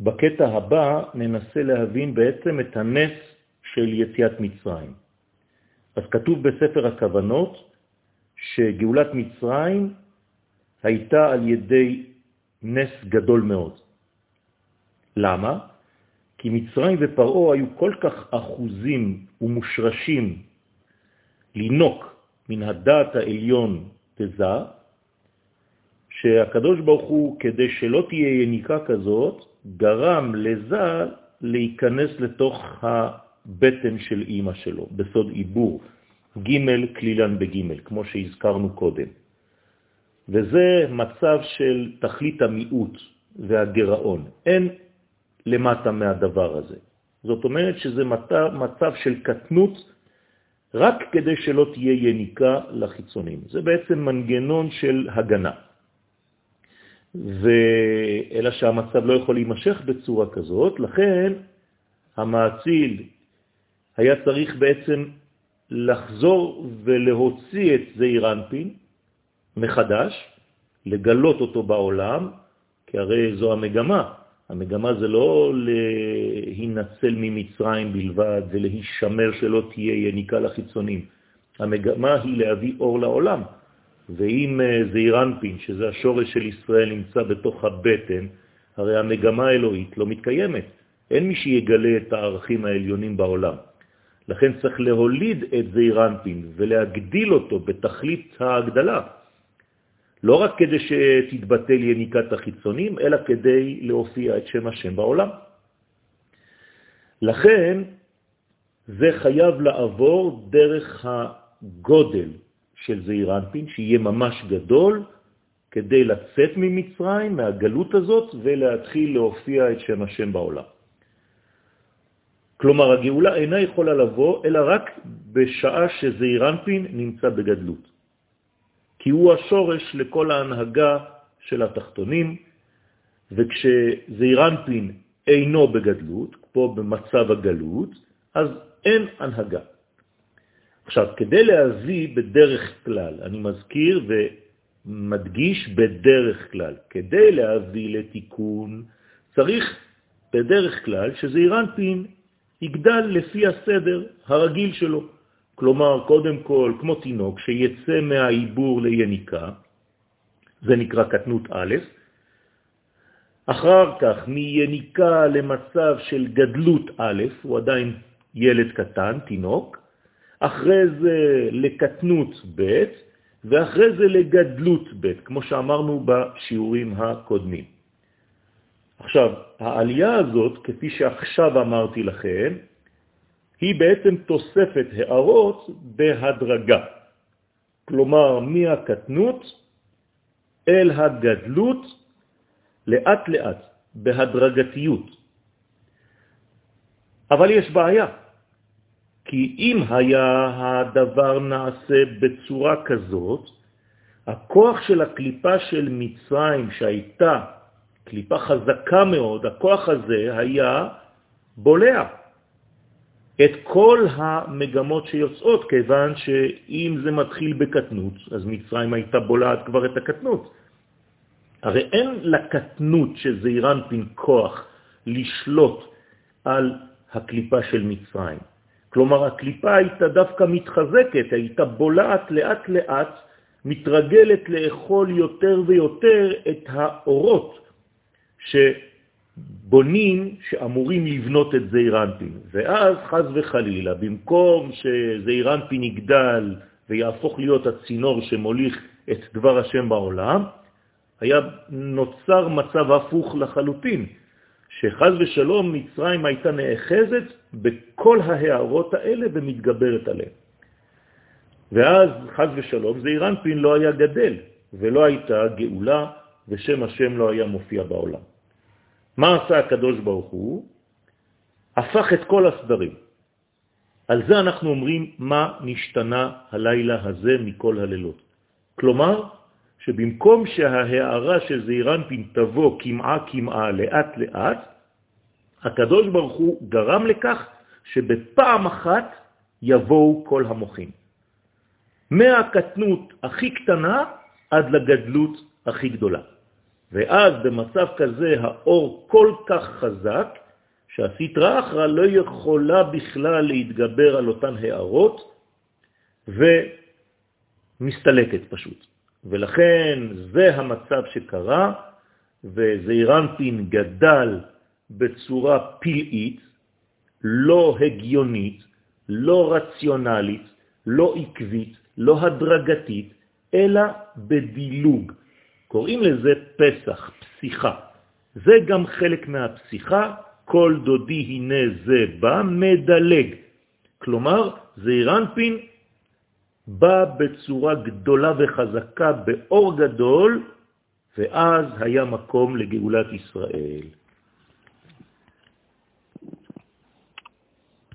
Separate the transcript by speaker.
Speaker 1: בקטע הבא ננסה להבין בעצם את הנס של יציאת מצרים. אז כתוב בספר הכוונות שגאולת מצרים הייתה על ידי נס גדול מאוד. למה? כי מצרים ופרעו היו כל כך אחוזים ומושרשים לינוק מן הדעת העליון תזה, שהקדוש ברוך הוא, כדי שלא תהיה יניקה כזאת, גרם לזה להיכנס לתוך הבטן של אימא שלו, בסוד עיבור, ג' כלילן בג', כמו שהזכרנו קודם. וזה מצב של תכלית המיעוט והגרעון. אין למטה מהדבר הזה. זאת אומרת שזה מצב של קטנות רק כדי שלא תהיה יניקה לחיצונים. זה בעצם מנגנון של הגנה. ו... אלא שהמצב לא יכול להימשך בצורה כזאת, לכן המעציל היה צריך בעצם לחזור ולהוציא את זעיר אנפין מחדש, לגלות אותו בעולם, כי הרי זו המגמה. המגמה זה לא להינצל ממצרים בלבד ולהישמר שלא תהיה יניקה לחיצונים. המגמה היא להביא אור לעולם. ואם אה, זעירנפין, שזה השורש של ישראל, נמצא בתוך הבטן, הרי המגמה האלוהית לא מתקיימת. אין מי שיגלה את הערכים העליונים בעולם. לכן צריך להוליד את זעירנפין ולהגדיל אותו בתכלית ההגדלה. לא רק כדי שתתבטל יניקת החיצונים, אלא כדי להופיע את שם השם בעולם. לכן זה חייב לעבור דרך הגודל של זעיר אנפין, שיהיה ממש גדול, כדי לצאת ממצרים, מהגלות הזאת, ולהתחיל להופיע את שם השם בעולם. כלומר, הגאולה אינה יכולה לבוא, אלא רק בשעה שזעיר אנפין נמצא בגדלות. כי הוא השורש לכל ההנהגה של התחתונים, וכשזעיר אנפין אינו בגדלות, פה במצב הגלות, אז אין הנהגה. עכשיו, כדי להביא בדרך כלל, אני מזכיר ומדגיש בדרך כלל, כדי להביא לתיקון, צריך בדרך כלל שזה פין יגדל לפי הסדר הרגיל שלו. כלומר, קודם כל, כמו תינוק שיצא מהעיבור ליניקה, זה נקרא קטנות א', אחר כך מיניקה למצב של גדלות א', הוא עדיין ילד קטן, תינוק, אחרי זה לקטנות ב', ואחרי זה לגדלות ב', כמו שאמרנו בשיעורים הקודמים. עכשיו, העלייה הזאת, כפי שעכשיו אמרתי לכם, היא בעצם תוספת הערות בהדרגה. כלומר, מהקטנות אל הגדלות לאט לאט, בהדרגתיות. אבל יש בעיה. כי אם היה הדבר נעשה בצורה כזאת, הכוח של הקליפה של מצרים שהייתה קליפה חזקה מאוד, הכוח הזה היה בולע את כל המגמות שיוצאות, כיוון שאם זה מתחיל בקטנות, אז מצרים הייתה בולעת כבר את הקטנות. הרי אין לקטנות של זעירנפין כוח לשלוט על הקליפה של מצרים. כלומר, הקליפה הייתה דווקא מתחזקת, הייתה בולעת לאט לאט, מתרגלת לאכול יותר ויותר את האורות שבונים, שאמורים לבנות את זעירנפין. ואז, חז וחלילה, במקום שזעירנפין יגדל ויהפוך להיות הצינור שמוליך את דבר השם בעולם, היה נוצר מצב הפוך לחלוטין, שחז ושלום מצרים הייתה נאחזת בכל ההערות האלה ומתגברת עליהן. ואז חז ושלום זעירנפין לא היה גדל ולא הייתה גאולה ושם השם לא היה מופיע בעולם. מה עשה הקדוש ברוך הוא? הפך את כל הסדרים. על זה אנחנו אומרים מה נשתנה הלילה הזה מכל הלילות. כלומר, שבמקום שההערה של זעירנפין תבוא כמעה כמעה לאט לאט, הקדוש ברוך הוא גרם לכך שבפעם אחת יבואו כל המוחים. מהקטנות הכי קטנה עד לגדלות הכי גדולה. ואז במצב כזה האור כל כך חזק, שהסטרה אחרא לא יכולה בכלל להתגבר על אותן הערות, ומסתלקת פשוט. ולכן זה המצב שקרה, וזעירנטין גדל בצורה פלאית, לא הגיונית, לא רציונלית, לא עקבית, לא הדרגתית, אלא בדילוג. קוראים לזה פסח, פסיכה. זה גם חלק מהפסיכה, כל דודי הנה זה בא, מדלג. כלומר, זעירנפין בא בצורה גדולה וחזקה, באור גדול, ואז היה מקום לגאולת ישראל.